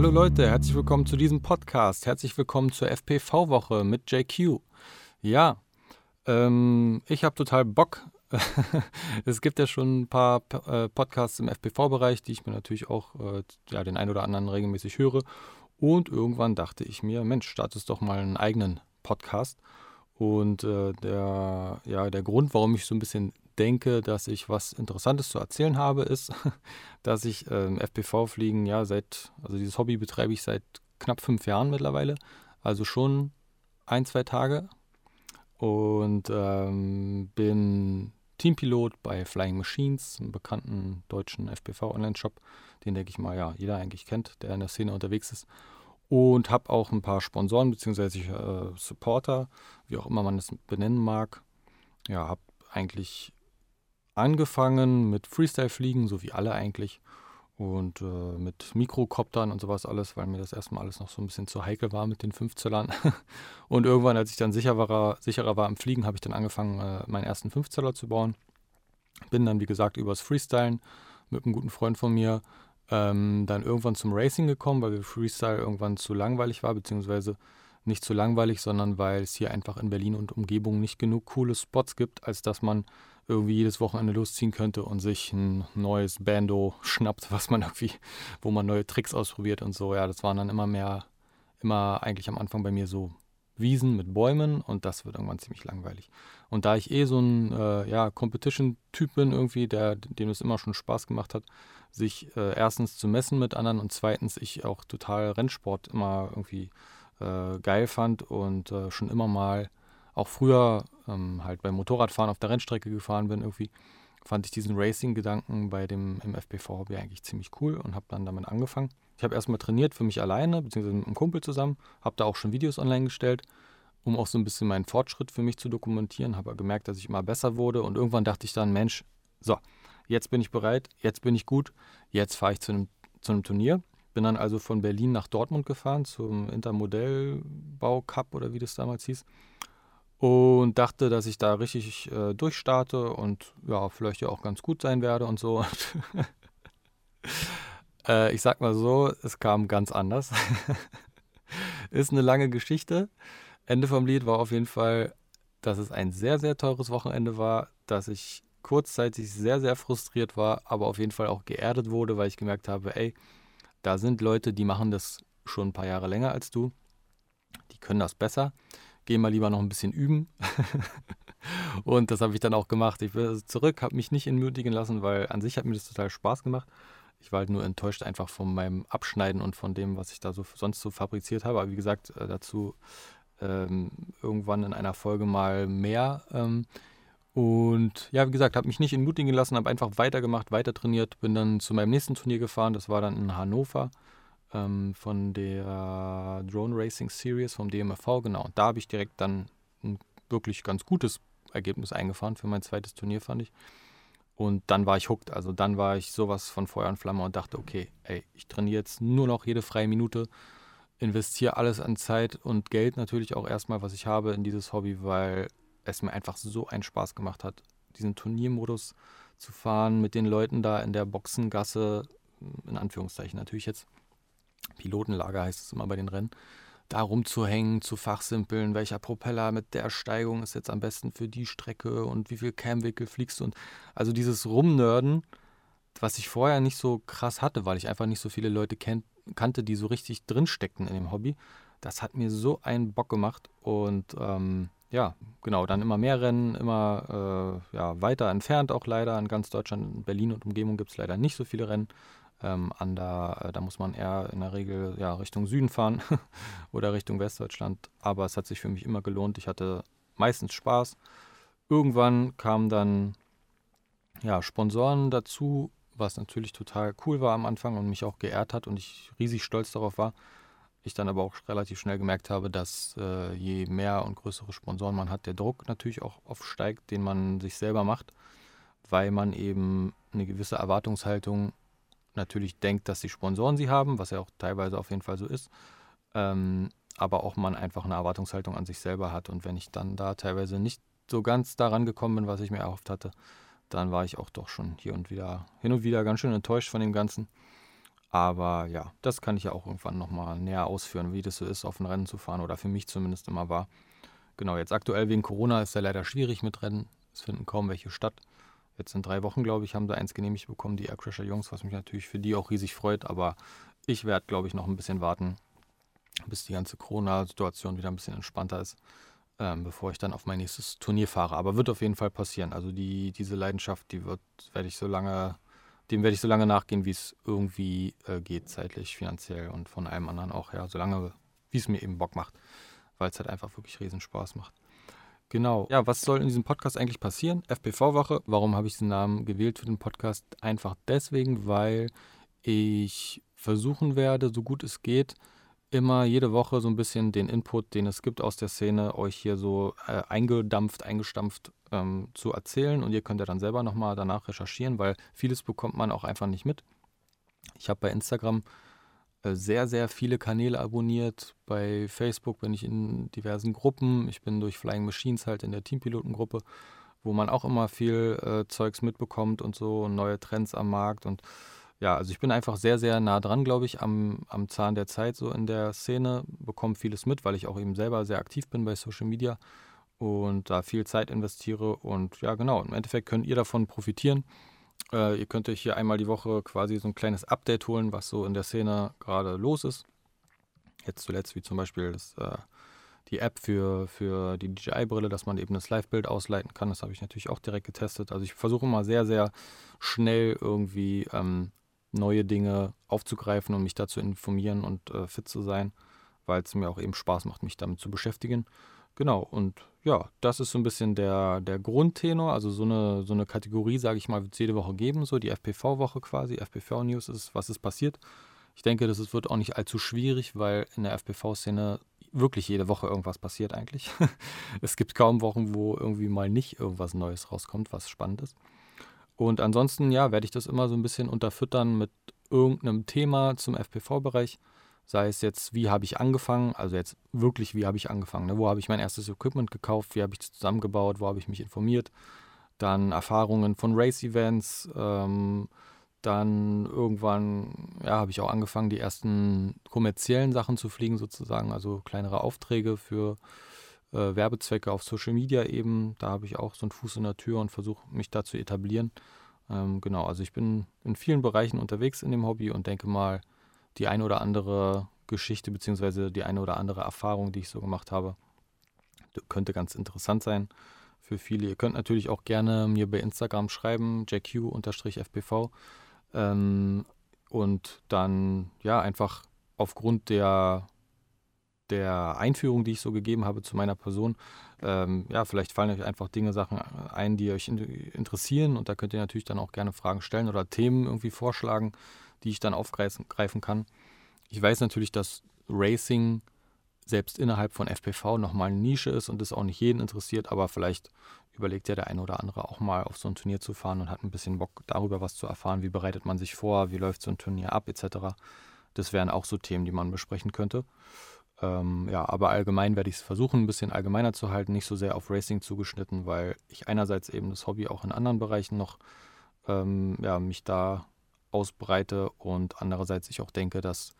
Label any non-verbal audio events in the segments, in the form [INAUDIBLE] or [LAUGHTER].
Hallo Leute, herzlich willkommen zu diesem Podcast. Herzlich willkommen zur FPV-Woche mit JQ. Ja, ähm, ich habe total Bock. [LAUGHS] es gibt ja schon ein paar äh, Podcasts im FPV-Bereich, die ich mir natürlich auch äh, ja, den einen oder anderen regelmäßig höre. Und irgendwann dachte ich mir, Mensch, startest doch mal einen eigenen Podcast. Und äh, der, ja, der Grund, warum ich so ein bisschen denke, dass ich was Interessantes zu erzählen habe, ist, [LAUGHS] dass ich ähm, FPV-Fliegen ja seit, also dieses Hobby betreibe ich seit knapp fünf Jahren mittlerweile, also schon ein, zwei Tage und ähm, bin Teampilot bei Flying Machines, einem bekannten deutschen FPV-Online-Shop, den denke ich mal, ja, jeder eigentlich kennt, der in der Szene unterwegs ist. Und habe auch ein paar Sponsoren bzw. Äh, Supporter, wie auch immer man das benennen mag. Ja, habe eigentlich angefangen mit Freestyle-Fliegen, so wie alle eigentlich. Und äh, mit Mikrokoptern und sowas alles, weil mir das erstmal alles noch so ein bisschen zu heikel war mit den 5-Zellern. [LAUGHS] und irgendwann, als ich dann sicher war, sicherer war im Fliegen, habe ich dann angefangen, äh, meinen ersten 5-Zeller zu bauen. Bin dann, wie gesagt, übers Freestylen mit einem guten Freund von mir ähm, dann irgendwann zum Racing gekommen, weil Freestyle irgendwann zu langweilig war, beziehungsweise nicht zu langweilig, sondern weil es hier einfach in Berlin und Umgebung nicht genug coole Spots gibt, als dass man irgendwie jedes Wochenende losziehen könnte und sich ein neues Bando schnappt, was man irgendwie, wo man neue Tricks ausprobiert und so. Ja, das waren dann immer mehr, immer eigentlich am Anfang bei mir so Wiesen mit Bäumen und das wird irgendwann ziemlich langweilig. Und da ich eh so ein äh, ja, Competition-Typ bin irgendwie, der, dem es immer schon Spaß gemacht hat, sich äh, erstens zu messen mit anderen und zweitens ich auch total Rennsport immer irgendwie äh, geil fand und äh, schon immer mal auch früher ähm, halt beim Motorradfahren auf der Rennstrecke gefahren bin, irgendwie fand ich diesen Racing-Gedanken bei dem im FPV-Hobby eigentlich ziemlich cool und habe dann damit angefangen. Ich habe erstmal trainiert für mich alleine, beziehungsweise mit einem Kumpel zusammen, habe da auch schon Videos online gestellt, um auch so ein bisschen meinen Fortschritt für mich zu dokumentieren, habe gemerkt, dass ich immer besser wurde und irgendwann dachte ich dann, Mensch, so, jetzt bin ich bereit, jetzt bin ich gut, jetzt fahre ich zu einem, zu einem Turnier. Bin dann also von Berlin nach Dortmund gefahren zum Intermodellbau Cup oder wie das damals hieß und dachte, dass ich da richtig äh, durchstarte und ja, vielleicht ja auch ganz gut sein werde und so. [LAUGHS] äh, ich sag mal so, es kam ganz anders. [LAUGHS] Ist eine lange Geschichte. Ende vom Lied war auf jeden Fall, dass es ein sehr, sehr teures Wochenende war, dass ich kurzzeitig sehr, sehr frustriert war, aber auf jeden Fall auch geerdet wurde, weil ich gemerkt habe, ey, da sind Leute, die machen das schon ein paar Jahre länger als du. Die können das besser geh mal lieber noch ein bisschen üben. [LAUGHS] und das habe ich dann auch gemacht. Ich bin zurück, habe mich nicht entmutigen lassen, weil an sich hat mir das total Spaß gemacht. Ich war halt nur enttäuscht einfach von meinem Abschneiden und von dem, was ich da so sonst so fabriziert habe. Aber wie gesagt, äh, dazu ähm, irgendwann in einer Folge mal mehr. Ähm, und ja, wie gesagt, habe mich nicht entmutigen lassen, habe einfach weitergemacht, weiter trainiert, bin dann zu meinem nächsten Turnier gefahren. Das war dann in Hannover ähm, von der Drone Racing Series vom DMFV, genau. Da habe ich direkt dann ein wirklich ganz gutes Ergebnis eingefahren für mein zweites Turnier, fand ich. Und dann war ich hooked. Also dann war ich sowas von Feuer und Flamme und dachte, okay, ey, ich trainiere jetzt nur noch jede freie Minute, investiere alles an Zeit und Geld natürlich auch erstmal, was ich habe, in dieses Hobby, weil es mir einfach so einen Spaß gemacht hat, diesen Turniermodus zu fahren, mit den Leuten da in der Boxengasse, in Anführungszeichen natürlich jetzt, Pilotenlager heißt es immer bei den Rennen, da rumzuhängen, zu fachsimpeln, welcher Propeller mit der Steigung ist jetzt am besten für die Strecke und wie viel Camwickel fliegst du und also dieses Rumnörden, was ich vorher nicht so krass hatte, weil ich einfach nicht so viele Leute kennt, kannte, die so richtig drinsteckten in dem Hobby. Das hat mir so einen Bock gemacht und ähm, ja, genau, dann immer mehr Rennen, immer äh, ja, weiter entfernt auch leider. In ganz Deutschland, in Berlin und Umgebung gibt es leider nicht so viele Rennen. Ähm, an der, äh, da muss man eher in der Regel ja, Richtung Süden fahren [LAUGHS] oder Richtung Westdeutschland. Aber es hat sich für mich immer gelohnt. Ich hatte meistens Spaß. Irgendwann kamen dann ja, Sponsoren dazu, was natürlich total cool war am Anfang und mich auch geehrt hat und ich riesig stolz darauf war. Ich dann aber auch relativ schnell gemerkt habe, dass äh, je mehr und größere Sponsoren man hat, der Druck natürlich auch aufsteigt, den man sich selber macht, weil man eben eine gewisse Erwartungshaltung natürlich denkt, dass die Sponsoren sie haben, was ja auch teilweise auf jeden Fall so ist. Ähm, aber auch man einfach eine Erwartungshaltung an sich selber hat. Und wenn ich dann da teilweise nicht so ganz daran gekommen bin, was ich mir erhofft hatte, dann war ich auch doch schon hier und wieder, hin und wieder ganz schön enttäuscht von dem Ganzen. Aber ja, das kann ich ja auch irgendwann nochmal näher ausführen, wie das so ist, auf ein Rennen zu fahren oder für mich zumindest immer war. Genau, jetzt aktuell wegen Corona ist ja leider schwierig mit Rennen. Es finden kaum welche statt. Jetzt in drei Wochen, glaube ich, haben sie eins genehmigt bekommen, die Aircrasher Jungs, was mich natürlich für die auch riesig freut. Aber ich werde, glaube ich, noch ein bisschen warten, bis die ganze Corona-Situation wieder ein bisschen entspannter ist, ähm, bevor ich dann auf mein nächstes Turnier fahre. Aber wird auf jeden Fall passieren. Also die, diese Leidenschaft, die wird, werde ich so lange, dem werde ich so lange nachgehen, wie es irgendwie äh, geht, zeitlich, finanziell und von einem anderen auch, ja, solange, wie es mir eben Bock macht, weil es halt einfach wirklich riesen Spaß macht. Genau. Ja, was soll in diesem Podcast eigentlich passieren? FPV-Woche. Warum habe ich diesen Namen gewählt für den Podcast? Einfach deswegen, weil ich versuchen werde, so gut es geht, immer jede Woche so ein bisschen den Input, den es gibt aus der Szene, euch hier so äh, eingedampft, eingestampft ähm, zu erzählen. Und ihr könnt ja dann selber nochmal danach recherchieren, weil vieles bekommt man auch einfach nicht mit. Ich habe bei Instagram sehr, sehr viele Kanäle abonniert. Bei Facebook bin ich in diversen Gruppen. Ich bin durch Flying Machines halt in der Teampilotengruppe, wo man auch immer viel äh, Zeugs mitbekommt und so, neue Trends am Markt und ja, also ich bin einfach sehr, sehr nah dran, glaube ich, am, am Zahn der Zeit so in der Szene, bekomme vieles mit, weil ich auch eben selber sehr aktiv bin bei Social Media und da viel Zeit investiere. Und ja, genau, im Endeffekt könnt ihr davon profitieren. Äh, ihr könnt euch hier einmal die Woche quasi so ein kleines Update holen, was so in der Szene gerade los ist. Jetzt zuletzt wie zum Beispiel das, äh, die App für, für die DJI-Brille, dass man eben das Live-Bild ausleiten kann. Das habe ich natürlich auch direkt getestet. Also ich versuche mal sehr, sehr schnell irgendwie ähm, neue Dinge aufzugreifen und mich da zu informieren und äh, fit zu sein, weil es mir auch eben Spaß macht, mich damit zu beschäftigen. Genau, und ja, das ist so ein bisschen der, der Grundtenor. Also so eine, so eine Kategorie, sage ich mal, wird es jede Woche geben, so die FPV-Woche quasi. FPV-News ist, was ist passiert. Ich denke, das wird auch nicht allzu schwierig, weil in der FPV-Szene wirklich jede Woche irgendwas passiert eigentlich. [LAUGHS] es gibt kaum Wochen, wo irgendwie mal nicht irgendwas Neues rauskommt, was spannend ist. Und ansonsten, ja, werde ich das immer so ein bisschen unterfüttern mit irgendeinem Thema zum FPV-Bereich. Sei es jetzt, wie habe ich angefangen, also jetzt wirklich, wie habe ich angefangen, ne? wo habe ich mein erstes Equipment gekauft, wie habe ich es zusammengebaut, wo habe ich mich informiert. Dann Erfahrungen von Race-Events, ähm, dann irgendwann, ja, habe ich auch angefangen, die ersten kommerziellen Sachen zu fliegen sozusagen, also kleinere Aufträge für äh, Werbezwecke auf Social Media eben. Da habe ich auch so einen Fuß in der Tür und versuche mich da zu etablieren. Ähm, genau, also ich bin in vielen Bereichen unterwegs in dem Hobby und denke mal, die eine oder andere Geschichte bzw. die eine oder andere Erfahrung, die ich so gemacht habe, könnte ganz interessant sein für viele. Ihr könnt natürlich auch gerne mir bei Instagram schreiben, jq-fpv. Ähm, und dann ja einfach aufgrund der der Einführung, die ich so gegeben habe zu meiner Person, ähm, ja, vielleicht fallen euch einfach Dinge, Sachen ein, die euch in, interessieren und da könnt ihr natürlich dann auch gerne Fragen stellen oder Themen irgendwie vorschlagen, die ich dann aufgreifen kann. Ich weiß natürlich, dass Racing selbst innerhalb von FPV nochmal eine Nische ist und das auch nicht jeden interessiert, aber vielleicht überlegt ja der eine oder andere auch mal auf so ein Turnier zu fahren und hat ein bisschen Bock darüber was zu erfahren, wie bereitet man sich vor, wie läuft so ein Turnier ab etc. Das wären auch so Themen, die man besprechen könnte. Ähm, ja, aber allgemein werde ich es versuchen, ein bisschen allgemeiner zu halten, nicht so sehr auf Racing zugeschnitten, weil ich einerseits eben das Hobby auch in anderen Bereichen noch ähm, ja, mich da ausbreite und andererseits ich auch denke, dass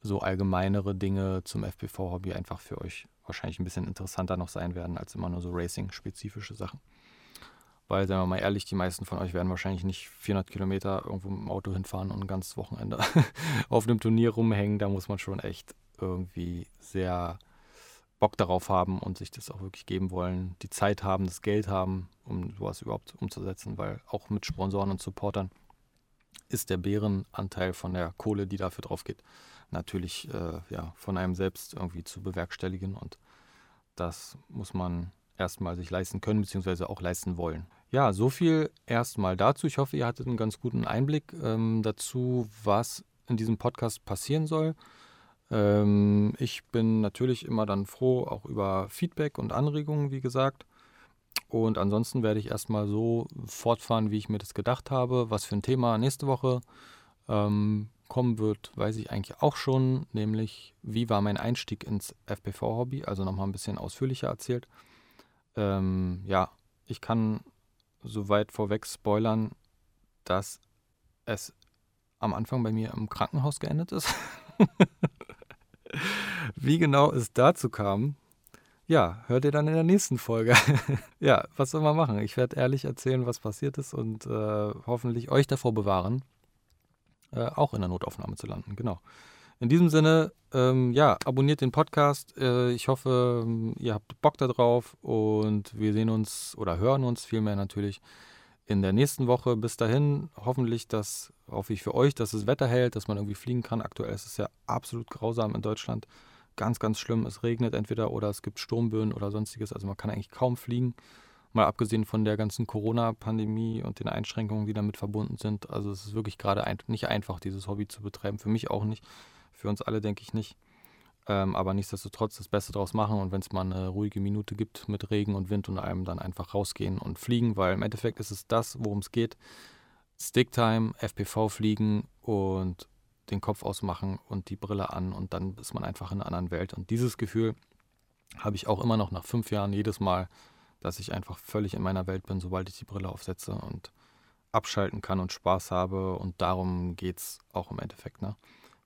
so allgemeinere Dinge zum FPV-Hobby einfach für euch wahrscheinlich ein bisschen interessanter noch sein werden als immer nur so Racing-spezifische Sachen. Weil, sagen wir mal ehrlich, die meisten von euch werden wahrscheinlich nicht 400 Kilometer irgendwo mit dem Auto hinfahren und ein ganzes Wochenende [LAUGHS] auf einem Turnier rumhängen. Da muss man schon echt irgendwie sehr Bock darauf haben und sich das auch wirklich geben wollen, die Zeit haben, das Geld haben, um sowas überhaupt umzusetzen, weil auch mit Sponsoren und Supportern ist der Bärenanteil von der Kohle, die dafür drauf geht, natürlich äh, ja, von einem selbst irgendwie zu bewerkstelligen und das muss man erstmal sich leisten können, beziehungsweise auch leisten wollen. Ja, so viel erstmal dazu. Ich hoffe, ihr hattet einen ganz guten Einblick ähm, dazu, was in diesem Podcast passieren soll. Ähm, ich bin natürlich immer dann froh, auch über Feedback und Anregungen, wie gesagt. Und ansonsten werde ich erstmal so fortfahren, wie ich mir das gedacht habe. Was für ein Thema nächste Woche ähm, kommen wird, weiß ich eigentlich auch schon, nämlich wie war mein Einstieg ins FPV-Hobby, also nochmal ein bisschen ausführlicher erzählt. Ähm, ja, ich kann soweit vorweg spoilern, dass es am Anfang bei mir im Krankenhaus geendet ist. [LAUGHS] Wie genau es dazu kam, ja, hört ihr dann in der nächsten Folge. [LAUGHS] ja, was soll man machen? Ich werde ehrlich erzählen, was passiert ist und äh, hoffentlich euch davor bewahren, äh, auch in der Notaufnahme zu landen. Genau. In diesem Sinne, ähm, ja, abonniert den Podcast. Äh, ich hoffe, ihr habt Bock darauf und wir sehen uns oder hören uns vielmehr natürlich in der nächsten Woche. Bis dahin hoffentlich, dass, hoffe ich für euch, dass das Wetter hält, dass man irgendwie fliegen kann. Aktuell ist es ja absolut grausam in Deutschland ganz, ganz schlimm. Es regnet entweder oder es gibt Sturmböen oder sonstiges. Also man kann eigentlich kaum fliegen. Mal abgesehen von der ganzen Corona-Pandemie und den Einschränkungen, die damit verbunden sind. Also es ist wirklich gerade ein, nicht einfach, dieses Hobby zu betreiben. Für mich auch nicht. Für uns alle denke ich nicht. Ähm, aber nichtsdestotrotz das Beste draus machen und wenn es mal eine ruhige Minute gibt mit Regen und Wind und allem, dann einfach rausgehen und fliegen, weil im Endeffekt ist es das, worum es geht. Sticktime, FPV fliegen und den Kopf ausmachen und die Brille an und dann ist man einfach in einer anderen Welt. Und dieses Gefühl habe ich auch immer noch nach fünf Jahren jedes Mal, dass ich einfach völlig in meiner Welt bin, sobald ich die Brille aufsetze und abschalten kann und Spaß habe. Und darum geht es auch im Endeffekt, ne?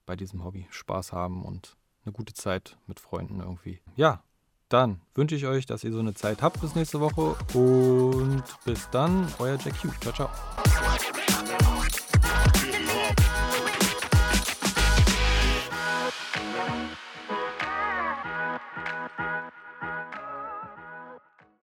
Bei diesem Hobby. Spaß haben und eine gute Zeit mit Freunden irgendwie. Ja, dann wünsche ich euch, dass ihr so eine Zeit habt bis nächste Woche und bis dann, euer Jack Hugh. Ciao, ciao.